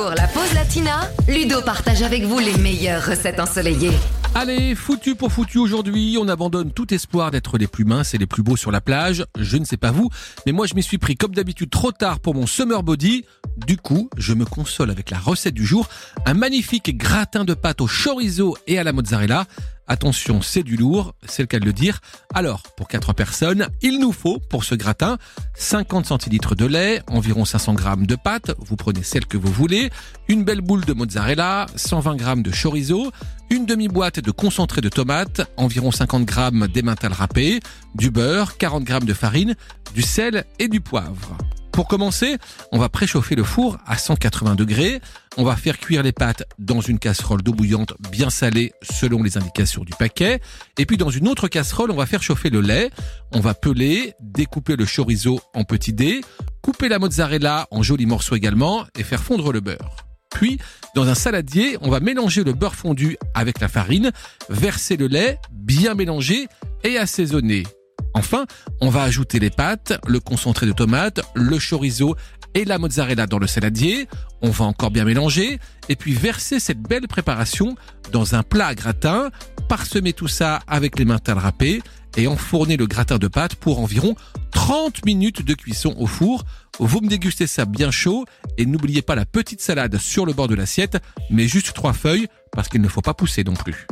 Pour la pause latina, Ludo partage avec vous les meilleures recettes ensoleillées. Allez, foutu pour foutu aujourd'hui, on abandonne tout espoir d'être les plus minces et les plus beaux sur la plage. Je ne sais pas vous, mais moi je m'y suis pris comme d'habitude trop tard pour mon summer body. Du coup, je me console avec la recette du jour, un magnifique gratin de pâte au chorizo et à la mozzarella. Attention, c'est du lourd, c'est le cas de le dire. Alors, pour 4 personnes, il nous faut, pour ce gratin, 50 centilitres de lait, environ 500 grammes de pâte, vous prenez celle que vous voulez, une belle boule de mozzarella, 120 grammes de chorizo, une demi-boîte de concentré de tomate, environ 50 grammes d'emmental râpé, du beurre, 40 grammes de farine, du sel et du poivre. Pour commencer, on va préchauffer le four à 180 degrés. On va faire cuire les pâtes dans une casserole d'eau bouillante bien salée selon les indications du paquet. Et puis dans une autre casserole, on va faire chauffer le lait. On va peler, découper le chorizo en petits dés, couper la mozzarella en jolis morceaux également et faire fondre le beurre. Puis, dans un saladier, on va mélanger le beurre fondu avec la farine, verser le lait, bien mélanger et assaisonner. Enfin, on va ajouter les pâtes, le concentré de tomate, le chorizo et la mozzarella dans le saladier. On va encore bien mélanger et puis verser cette belle préparation dans un plat à gratin, parsemer tout ça avec les mentales râpées et enfourner le gratin de pâte pour environ 30 minutes de cuisson au four. Vous me dégustez ça bien chaud et n'oubliez pas la petite salade sur le bord de l'assiette, mais juste trois feuilles parce qu'il ne faut pas pousser non plus.